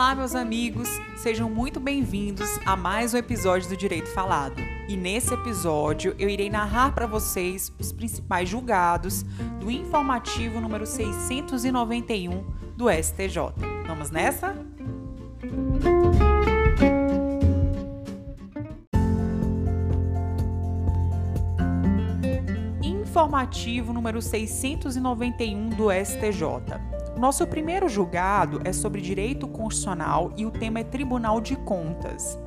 Olá, meus amigos, sejam muito bem-vindos a mais um episódio do Direito Falado. E nesse episódio eu irei narrar para vocês os principais julgados do informativo número 691 do STJ. Vamos nessa? Informativo número 691 do STJ. Nosso primeiro julgado é sobre direito constitucional e o tema é Tribunal de Contas.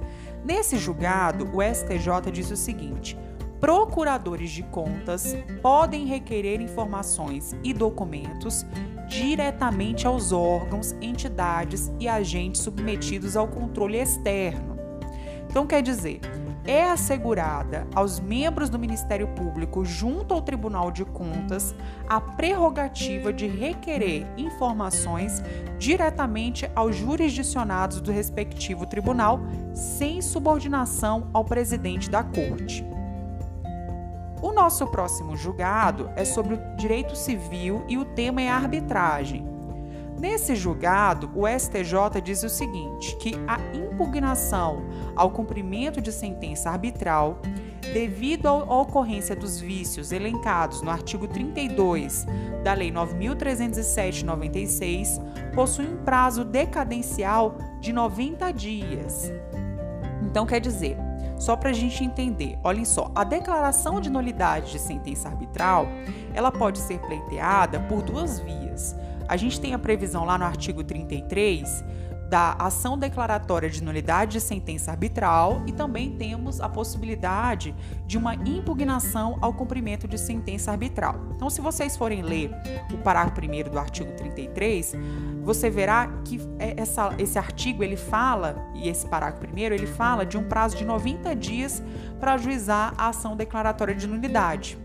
Nesse julgado, o STJ diz o seguinte: procuradores de contas podem requerer informações e documentos diretamente aos órgãos, entidades e agentes submetidos ao controle externo. Então, quer dizer, é assegurada aos membros do Ministério Público, junto ao Tribunal de Contas, a prerrogativa de requerer informações diretamente aos jurisdicionados do respectivo tribunal, sem subordinação ao presidente da Corte. O nosso próximo julgado é sobre o direito civil e o tema é arbitragem. Nesse julgado, o STJ diz o seguinte: que a impugnação ao cumprimento de sentença arbitral, devido à ocorrência dos vícios elencados no artigo 32 da Lei 9307/96, possui um prazo decadencial de 90 dias. Então, quer dizer, só para a gente entender, olhem só, a declaração de nulidade de sentença arbitral, ela pode ser pleiteada por duas vias. A gente tem a previsão lá no artigo 33 da ação declaratória de nulidade de sentença arbitral e também temos a possibilidade de uma impugnação ao cumprimento de sentença arbitral. Então, se vocês forem ler o parágrafo 1 do artigo 33, você verá que é essa, esse artigo ele fala, e esse parágrafo 1 ele fala de um prazo de 90 dias para ajuizar a ação declaratória de nulidade.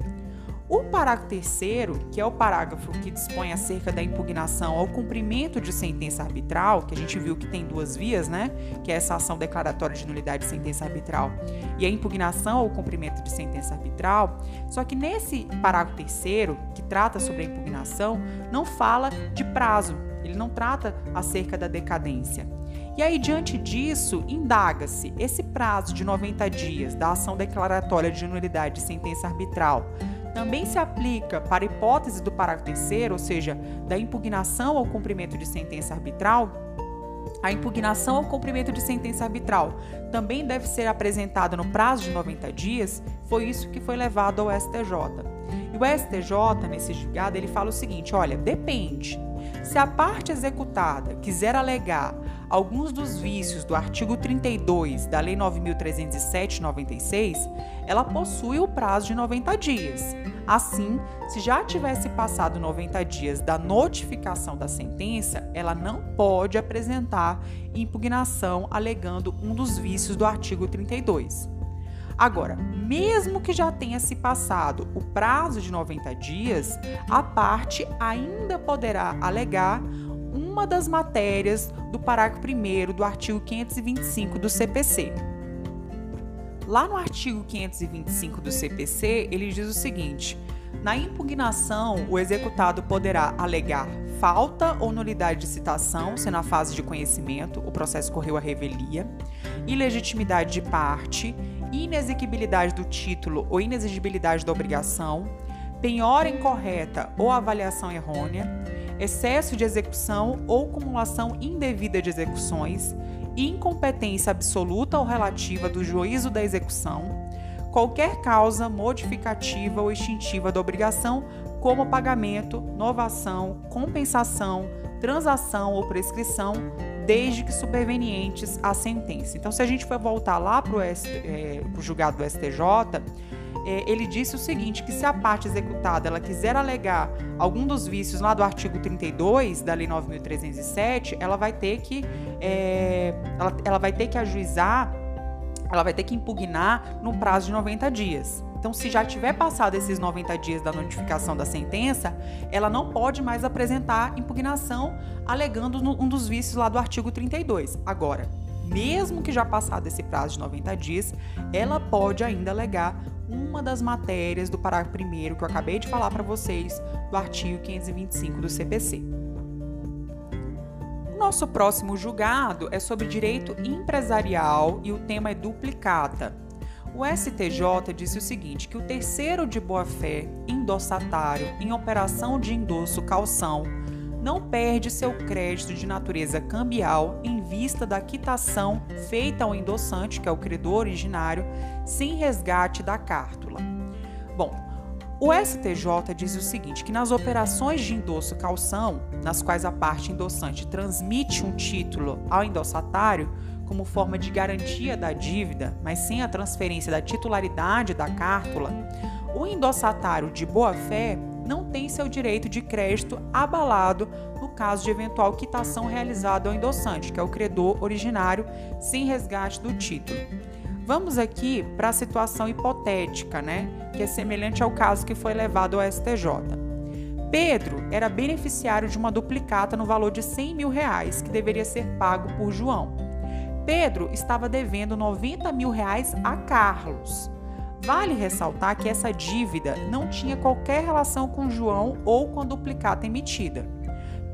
O parágrafo terceiro, que é o parágrafo que dispõe acerca da impugnação ao cumprimento de sentença arbitral, que a gente viu que tem duas vias, né? Que é essa ação declaratória de nulidade de sentença arbitral e a impugnação ao cumprimento de sentença arbitral. Só que nesse parágrafo terceiro, que trata sobre a impugnação, não fala de prazo, ele não trata acerca da decadência. E aí, diante disso, indaga-se esse prazo de 90 dias da ação declaratória de nulidade de sentença arbitral também se aplica para a hipótese do parágrafo terceiro, ou seja, da impugnação ao cumprimento de sentença arbitral, a impugnação ao cumprimento de sentença arbitral também deve ser apresentada no prazo de 90 dias, foi isso que foi levado ao STJ. E o STJ, nesse julgado, ele fala o seguinte: olha, depende. Se a parte executada quiser alegar alguns dos vícios do artigo 32 da Lei 9.307-96, ela possui o prazo de 90 dias. Assim, se já tivesse passado 90 dias da notificação da sentença, ela não pode apresentar impugnação alegando um dos vícios do artigo 32. Agora, mesmo que já tenha se passado o prazo de 90 dias, a parte ainda poderá alegar uma das matérias do parágrafo 1 do artigo 525 do CPC. Lá no artigo 525 do CPC, ele diz o seguinte: na impugnação, o executado poderá alegar falta ou nulidade de citação, se na fase de conhecimento o processo correu à revelia, ilegitimidade de parte, inexequibilidade do título ou inexigibilidade da obrigação, penhora incorreta ou avaliação errônea, excesso de execução ou cumulação indevida de execuções, incompetência absoluta ou relativa do juízo da execução, qualquer causa modificativa ou extintiva da obrigação, como pagamento, novação, compensação, transação ou prescrição, desde que supervenientes à sentença. Então, se a gente for voltar lá para o é, julgado do STJ, ele disse o seguinte, que se a parte executada ela quiser alegar algum dos vícios lá do artigo 32 da Lei 9.307, ela vai ter que é, ela, ela vai ter que ajuizar, ela vai ter que impugnar no prazo de 90 dias. Então, se já tiver passado esses 90 dias da notificação da sentença, ela não pode mais apresentar impugnação alegando um dos vícios lá do artigo 32. Agora, mesmo que já passado esse prazo de 90 dias, ela pode ainda alegar uma das matérias do parágrafo 1 que eu acabei de falar para vocês do artigo 525 do CPC. nosso próximo julgado é sobre direito empresarial e o tema é duplicata. O STJ disse o seguinte: que o terceiro de boa-fé, endossatário, em operação de endosso calção, não perde seu crédito de natureza cambial em vista da quitação feita ao endossante, que é o credor originário, sem resgate da cártula. Bom, o STJ diz o seguinte: que nas operações de endosso calção, nas quais a parte endossante transmite um título ao endossatário como forma de garantia da dívida, mas sem a transferência da titularidade da cártula, o endossatário de boa-fé não tem seu direito de crédito abalado no caso de eventual quitação realizada ao endossante, que é o credor originário, sem resgate do título. Vamos aqui para a situação hipotética, né? Que é semelhante ao caso que foi levado ao STJ. Pedro era beneficiário de uma duplicata no valor de 100 mil reais que deveria ser pago por João. Pedro estava devendo 90 mil reais a Carlos. Vale ressaltar que essa dívida não tinha qualquer relação com João ou com a duplicata emitida.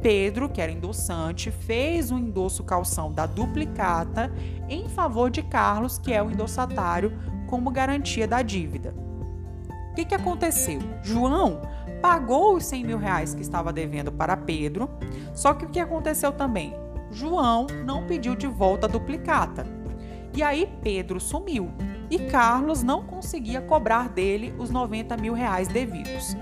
Pedro, que era endossante, fez o um endosso calção da duplicata em favor de Carlos, que é o endossatário, como garantia da dívida. O que, que aconteceu? João pagou os 100 mil reais que estava devendo para Pedro, só que o que aconteceu também? João não pediu de volta a duplicata. E aí Pedro sumiu e Carlos não conseguia cobrar dele os 90 mil reais devidos.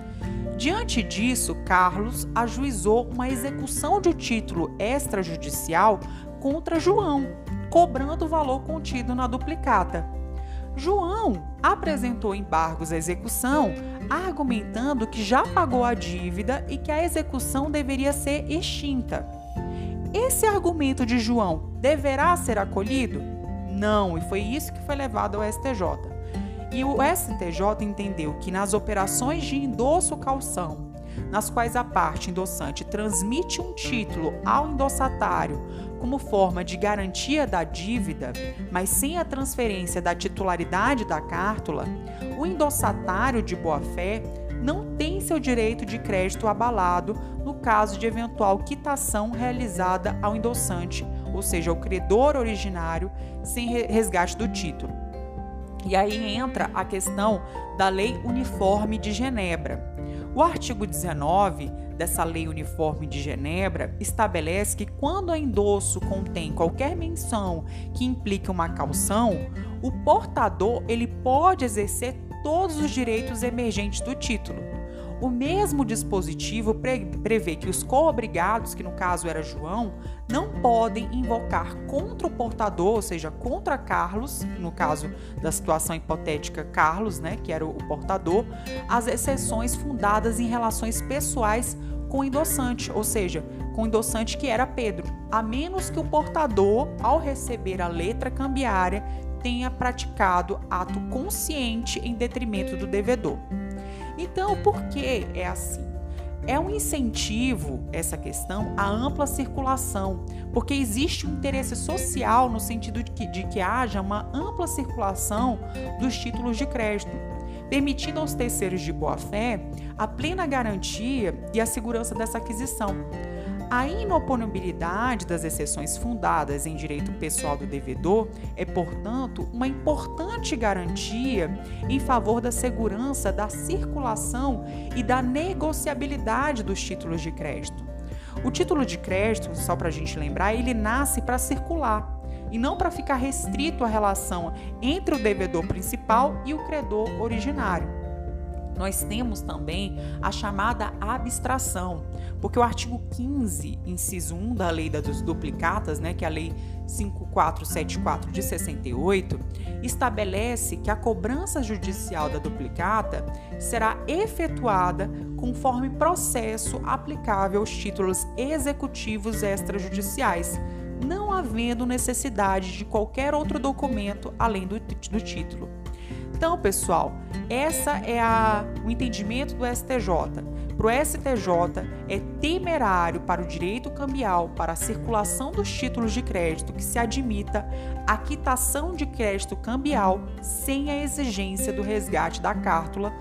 Diante disso, Carlos ajuizou uma execução de título extrajudicial contra João, cobrando o valor contido na duplicata. João apresentou embargos à execução, argumentando que já pagou a dívida e que a execução deveria ser extinta. Esse argumento de João deverá ser acolhido? Não, e foi isso que foi levado ao STJ. E o STJ entendeu que nas operações de endosso calção, nas quais a parte endossante transmite um título ao endossatário como forma de garantia da dívida, mas sem a transferência da titularidade da cártula, o endossatário de boa-fé não tem seu direito de crédito abalado no caso de eventual quitação realizada ao endossante, ou seja, ao credor originário, sem resgate do título. E aí entra a questão da Lei Uniforme de Genebra. O artigo 19 dessa Lei Uniforme de Genebra estabelece que quando o endosso contém qualquer menção que implique uma calção, o portador ele pode exercer todos os direitos emergentes do título. O mesmo dispositivo prevê que os co-obrigados, que no caso era João, não podem invocar contra o portador, ou seja, contra Carlos, no caso da situação hipotética Carlos, né, que era o portador, as exceções fundadas em relações pessoais com o endossante, ou seja, com o endossante que era Pedro, a menos que o portador, ao receber a letra cambiária, tenha praticado ato consciente em detrimento do devedor. Então, por que é assim? É um incentivo, essa questão, à ampla circulação, porque existe um interesse social no sentido de que, de que haja uma ampla circulação dos títulos de crédito, permitindo aos terceiros de boa-fé a plena garantia e a segurança dessa aquisição a inoponibilidade das exceções fundadas em direito pessoal do devedor é, portanto, uma importante garantia em favor da segurança da circulação e da negociabilidade dos títulos de crédito. O título de crédito, só para a gente lembrar, ele nasce para circular e não para ficar restrito à relação entre o devedor principal e o credor originário nós temos também a chamada abstração, porque o artigo 15, inciso 1 da Lei das Duplicatas, né, que é a Lei 5474 de 68, estabelece que a cobrança judicial da duplicata será efetuada conforme processo aplicável aos títulos executivos extrajudiciais, não havendo necessidade de qualquer outro documento além do, do título. Então, pessoal, essa é a, o entendimento do STJ. Para o STJ, é temerário para o direito cambial, para a circulação dos títulos de crédito, que se admita a quitação de crédito cambial sem a exigência do resgate da cártula,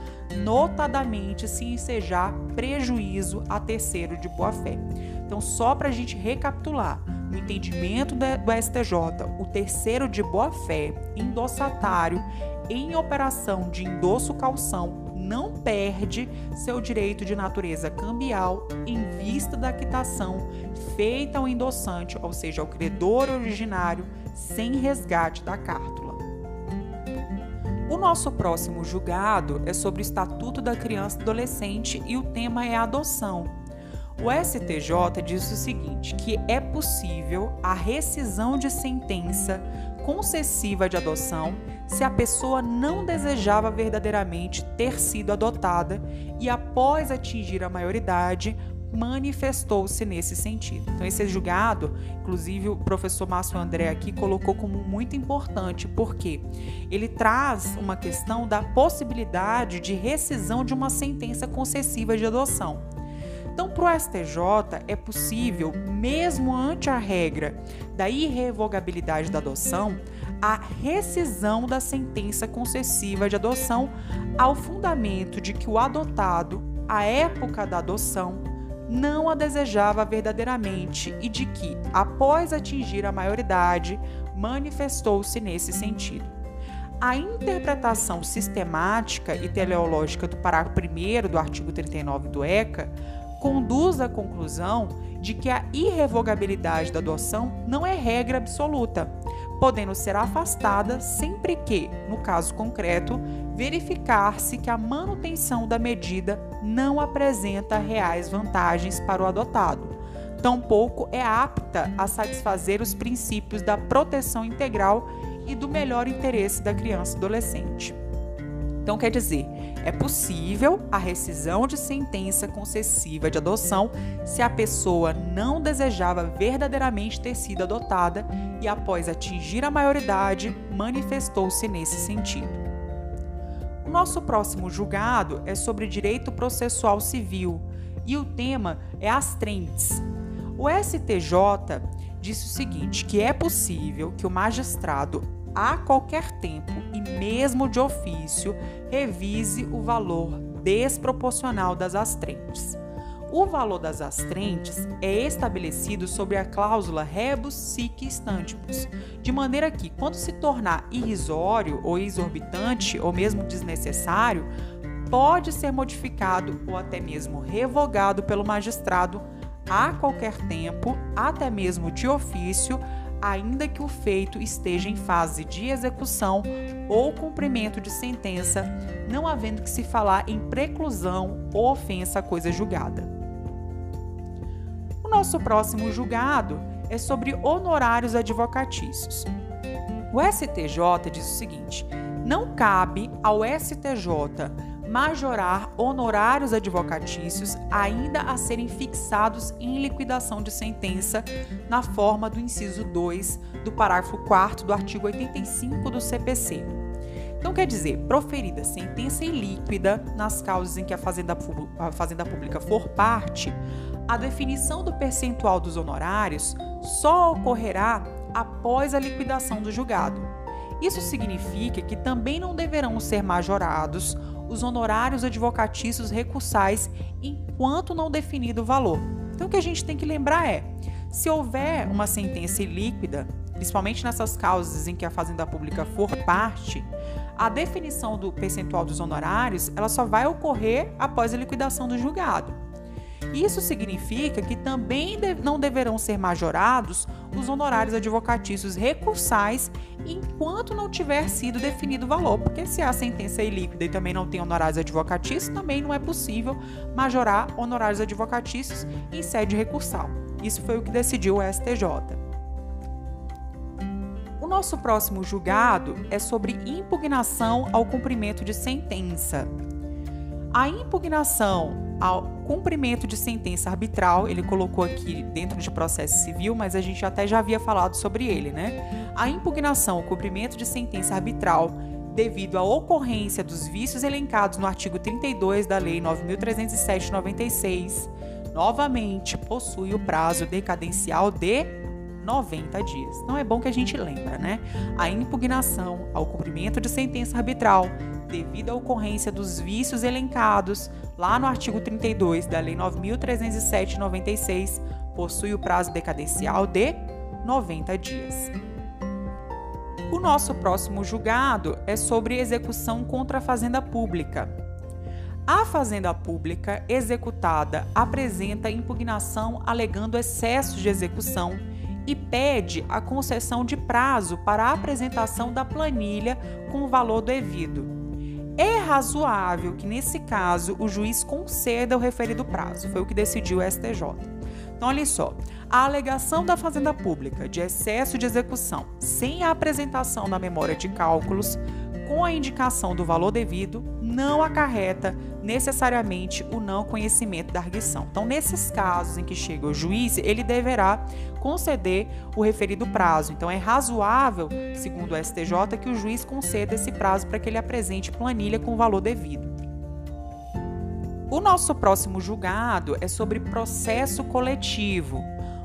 notadamente se ensejar prejuízo a terceiro de boa-fé. Então, só para a gente recapitular, no entendimento do STJ, o terceiro de boa-fé, endossatário, em operação de endosso calção, não perde seu direito de natureza cambial em vista da quitação feita ao endossante, ou seja, ao credor originário, sem resgate da cártula. O nosso próximo julgado é sobre o Estatuto da Criança e Adolescente e o tema é adoção. O STJ diz o seguinte: que é possível a rescisão de sentença concessiva de adoção se a pessoa não desejava verdadeiramente ter sido adotada e, após atingir a maioridade, manifestou-se nesse sentido. Então, esse julgado, inclusive o professor Márcio André aqui colocou como muito importante, porque ele traz uma questão da possibilidade de rescisão de uma sentença concessiva de adoção. Então, para o STJ, é possível, mesmo ante a regra da irrevogabilidade da adoção, a rescisão da sentença concessiva de adoção ao fundamento de que o adotado, à época da adoção, não a desejava verdadeiramente e de que, após atingir a maioridade, manifestou-se nesse sentido. A interpretação sistemática e teleológica do parágrafo 1 do artigo 39 do ECA conduz à conclusão de que a irrevogabilidade da adoção não é regra absoluta, podendo ser afastada sempre que, no caso concreto, verificar-se que a manutenção da medida não apresenta reais vantagens para o adotado. Tampouco é apta a satisfazer os princípios da proteção integral e do melhor interesse da criança e adolescente. Então, quer dizer, é possível a rescisão de sentença concessiva de adoção se a pessoa não desejava verdadeiramente ter sido adotada e, após atingir a maioridade, manifestou-se nesse sentido. O nosso próximo julgado é sobre direito processual civil e o tema é as trentes. O STJ disse o seguinte: que é possível que o magistrado a qualquer tempo e mesmo de ofício, revise o valor desproporcional das astrentes. O valor das astrentes é estabelecido sobre a cláusula rebus sic stantibus, de maneira que, quando se tornar irrisório ou exorbitante ou mesmo desnecessário, pode ser modificado ou até mesmo revogado pelo magistrado a qualquer tempo, até mesmo de ofício, ainda que o feito esteja em fase de execução ou cumprimento de sentença, não havendo que se falar em preclusão ou ofensa à coisa julgada. O nosso próximo julgado é sobre honorários advocatícios. O STJ diz o seguinte: não cabe ao STJ majorar honorários advocatícios ainda a serem fixados em liquidação de sentença na forma do inciso 2 do parágrafo 4 do artigo 85 do CPC. Então, quer dizer, proferida sentença ilíquida nas causas em que a Fazenda, a Fazenda Pública for parte, a definição do percentual dos honorários só ocorrerá após a liquidação do julgado. Isso significa que também não deverão ser majorados os honorários advocatícios recursais enquanto não definido o valor. Então, o que a gente tem que lembrar é: se houver uma sentença ilíquida, principalmente nessas causas em que a Fazenda Pública for parte, a definição do percentual dos honorários ela só vai ocorrer após a liquidação do julgado. Isso significa que também não deverão ser majorados os honorários advocatícios recursais enquanto não tiver sido definido o valor, porque se a sentença é ilíquida e também não tem honorários advocatícios, também não é possível majorar honorários advocatícios em sede recursal. Isso foi o que decidiu o STJ. O nosso próximo julgado é sobre impugnação ao cumprimento de sentença. A impugnação ao cumprimento de sentença arbitral, ele colocou aqui dentro de processo civil, mas a gente até já havia falado sobre ele, né? A impugnação ao cumprimento de sentença arbitral devido à ocorrência dos vícios elencados no artigo 32 da Lei 9307/96, novamente possui o prazo decadencial de 90 dias. Então é bom que a gente lembra, né? A impugnação ao cumprimento de sentença arbitral devido à ocorrência dos vícios elencados lá no artigo 32 da Lei 9307/96 possui o prazo decadencial de 90 dias. Nosso próximo julgado é sobre execução contra a fazenda pública. A fazenda pública executada apresenta impugnação alegando excesso de execução e pede a concessão de prazo para a apresentação da planilha com o valor devido. É razoável que, nesse caso, o juiz conceda o referido prazo, foi o que decidiu o STJ. Então, olha só: a alegação da Fazenda Pública de excesso de execução sem a apresentação da memória de cálculos com a indicação do valor devido não acarreta necessariamente o não conhecimento da arguição. Então, nesses casos em que chega o juiz, ele deverá conceder o referido prazo. Então, é razoável, segundo o STJ, que o juiz conceda esse prazo para que ele apresente planilha com o valor devido. O nosso próximo julgado é sobre processo coletivo.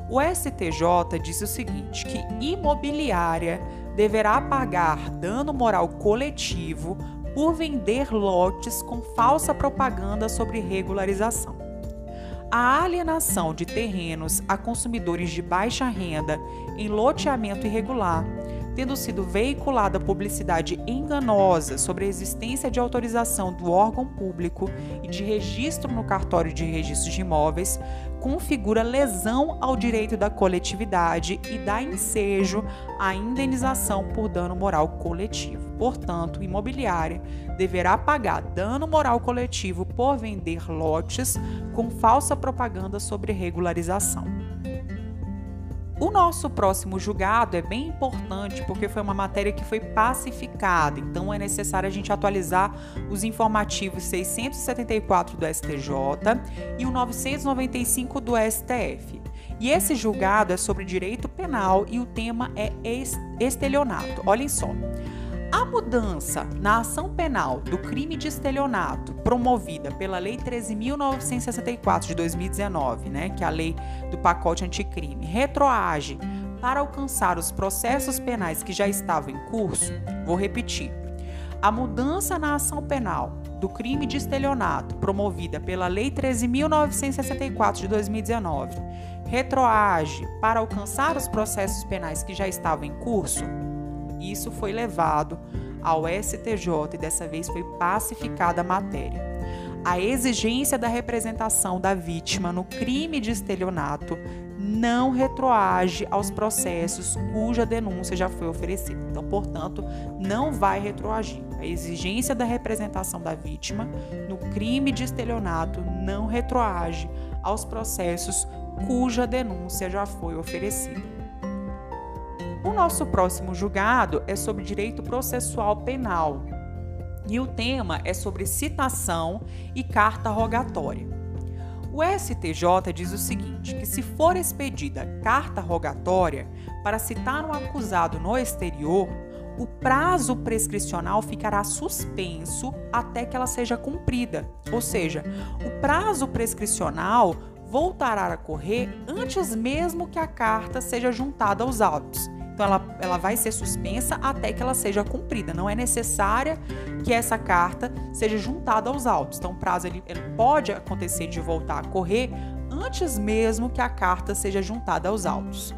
O STJ diz o seguinte: que imobiliária deverá pagar dano moral coletivo por vender lotes com falsa propaganda sobre regularização. A alienação de terrenos a consumidores de baixa renda em loteamento irregular tendo sido veiculada publicidade enganosa sobre a existência de autorização do órgão público e de registro no cartório de registro de imóveis, configura lesão ao direito da coletividade e dá ensejo à indenização por dano moral coletivo. Portanto, imobiliária deverá pagar dano moral coletivo por vender lotes com falsa propaganda sobre regularização. O nosso próximo julgado é bem importante porque foi uma matéria que foi pacificada, então é necessário a gente atualizar os informativos 674 do STJ e o 995 do STF. E esse julgado é sobre direito penal e o tema é estelionato. Olhem só. A mudança na ação penal do crime de estelionato promovida pela Lei 13.964 de 2019, né, que é a lei do pacote anticrime, retroage para alcançar os processos penais que já estavam em curso, vou repetir. A mudança na ação penal do crime de estelionato promovida pela Lei 13.964 de 2019 retroage para alcançar os processos penais que já estavam em curso, isso foi levado ao STJ e dessa vez foi pacificada a matéria. A exigência da representação da vítima no crime de estelionato não retroage aos processos cuja denúncia já foi oferecida. Então, portanto, não vai retroagir. A exigência da representação da vítima no crime de estelionato não retroage aos processos cuja denúncia já foi oferecida. O nosso próximo julgado é sobre direito processual penal e o tema é sobre citação e carta rogatória. O STJ diz o seguinte: que se for expedida carta rogatória para citar um acusado no exterior, o prazo prescricional ficará suspenso até que ela seja cumprida. Ou seja, o prazo prescricional voltará a correr antes mesmo que a carta seja juntada aos autos. Então, ela, ela vai ser suspensa até que ela seja cumprida. Não é necessária que essa carta seja juntada aos autos. Então, o prazo ele, ele pode acontecer de voltar a correr antes mesmo que a carta seja juntada aos autos.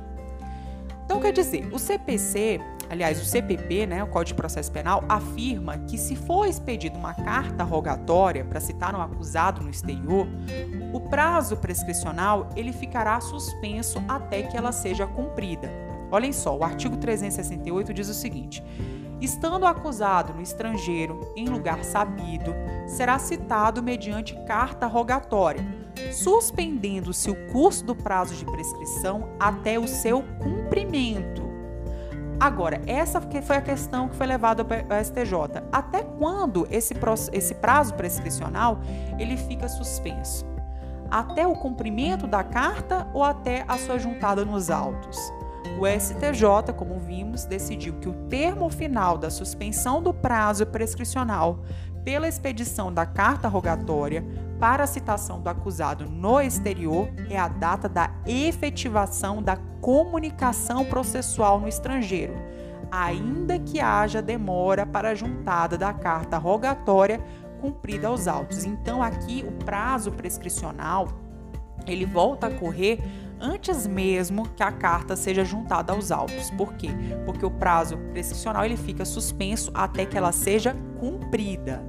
Então, quer dizer, o CPC, aliás, o CPP, né, o Código de Processo Penal, afirma que se for expedida uma carta rogatória para citar um acusado no exterior, o prazo prescricional ele ficará suspenso até que ela seja cumprida. Olhem só, o artigo 368 diz o seguinte: Estando acusado no estrangeiro, em lugar sabido, será citado mediante carta rogatória, suspendendo-se o curso do prazo de prescrição até o seu cumprimento. Agora, essa foi a questão que foi levada ao STJ. Até quando esse, esse prazo prescricional ele fica suspenso? Até o cumprimento da carta ou até a sua juntada nos autos? O STJ, como vimos, decidiu que o termo final da suspensão do prazo prescricional pela expedição da carta rogatória para a citação do acusado no exterior é a data da efetivação da comunicação processual no estrangeiro, ainda que haja demora para a juntada da carta rogatória cumprida aos autos. Então aqui o prazo prescricional ele volta a correr antes mesmo que a carta seja juntada aos autos. Por quê? Porque o prazo prescricional ele fica suspenso até que ela seja cumprida.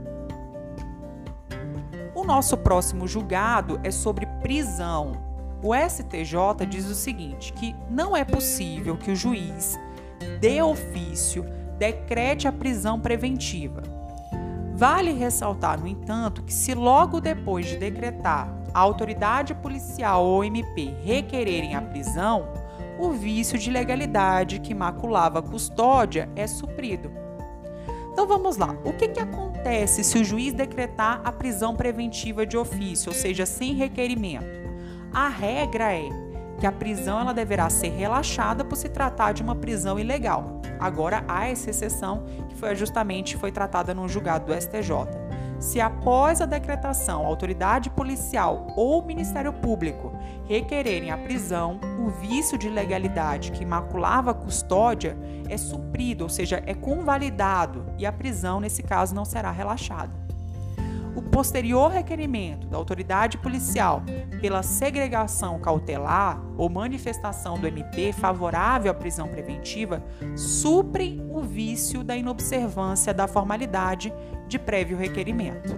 O nosso próximo julgado é sobre prisão. O STJ diz o seguinte: que não é possível que o juiz, de ofício, decrete a prisão preventiva. Vale ressaltar, no entanto, que se logo depois de decretar a autoridade policial ou MP requererem a prisão, o vício de legalidade que maculava a custódia é suprido. Então vamos lá. O que, que acontece se o juiz decretar a prisão preventiva de ofício, ou seja, sem requerimento? A regra é que a prisão ela deverá ser relaxada por se tratar de uma prisão ilegal. Agora há essa exceção que foi justamente foi tratada no julgado do STJ. Se após a decretação, a autoridade policial ou o Ministério Público requererem a prisão, o vício de legalidade que maculava a custódia é suprido, ou seja, é convalidado e a prisão, nesse caso, não será relaxada. O posterior requerimento da autoridade policial pela segregação cautelar ou manifestação do MP favorável à prisão preventiva suprem o vício da inobservância da formalidade de prévio requerimento.